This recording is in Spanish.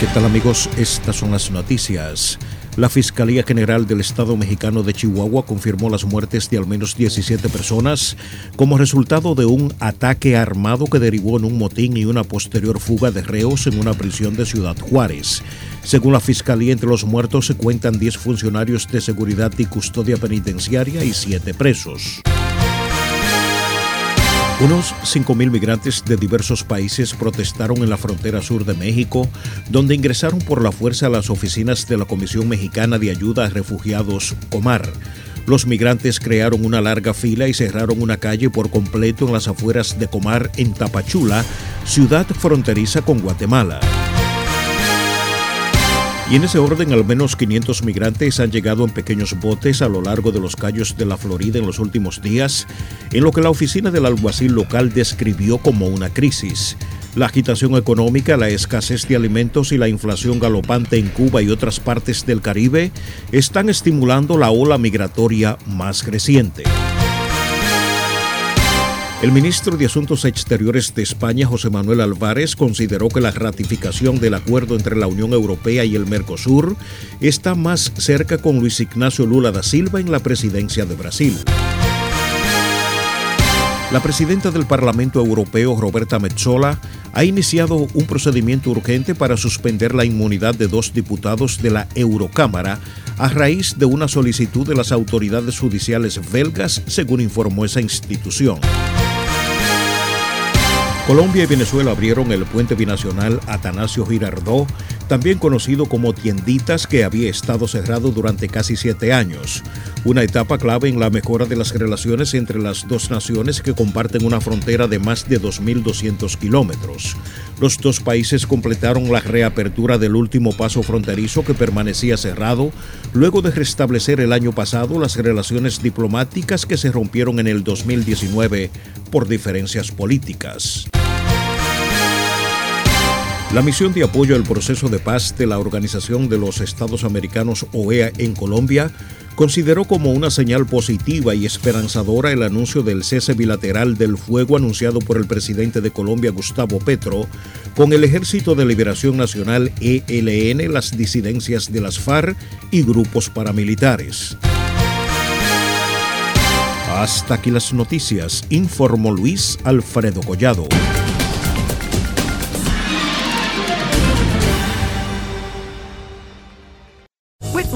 ¿Qué tal amigos? Estas son las noticias. La Fiscalía General del Estado mexicano de Chihuahua confirmó las muertes de al menos 17 personas como resultado de un ataque armado que derivó en un motín y una posterior fuga de reos en una prisión de Ciudad Juárez. Según la Fiscalía, entre los muertos se cuentan 10 funcionarios de seguridad y custodia penitenciaria y 7 presos. Unos 5.000 migrantes de diversos países protestaron en la frontera sur de México, donde ingresaron por la fuerza a las oficinas de la Comisión Mexicana de Ayuda a Refugiados, Comar. Los migrantes crearon una larga fila y cerraron una calle por completo en las afueras de Comar, en Tapachula, ciudad fronteriza con Guatemala. Y en ese orden, al menos 500 migrantes han llegado en pequeños botes a lo largo de los callos de la Florida en los últimos días, en lo que la oficina del alguacil local describió como una crisis. La agitación económica, la escasez de alimentos y la inflación galopante en Cuba y otras partes del Caribe están estimulando la ola migratoria más creciente. El ministro de Asuntos Exteriores de España, José Manuel Álvarez, consideró que la ratificación del acuerdo entre la Unión Europea y el Mercosur está más cerca con Luis Ignacio Lula da Silva en la presidencia de Brasil. La presidenta del Parlamento Europeo, Roberta Metsola, ha iniciado un procedimiento urgente para suspender la inmunidad de dos diputados de la Eurocámara a raíz de una solicitud de las autoridades judiciales belgas, según informó esa institución. Colombia y Venezuela abrieron el puente binacional Atanasio Girardó, también conocido como Tienditas, que había estado cerrado durante casi siete años. Una etapa clave en la mejora de las relaciones entre las dos naciones que comparten una frontera de más de 2.200 kilómetros. Los dos países completaron la reapertura del último paso fronterizo que permanecía cerrado, luego de restablecer el año pasado las relaciones diplomáticas que se rompieron en el 2019 por diferencias políticas. La misión de apoyo al proceso de paz de la Organización de los Estados Americanos OEA en Colombia consideró como una señal positiva y esperanzadora el anuncio del cese bilateral del fuego anunciado por el presidente de Colombia, Gustavo Petro, con el Ejército de Liberación Nacional ELN, las disidencias de las FARC y grupos paramilitares. Hasta aquí las noticias, informó Luis Alfredo Collado.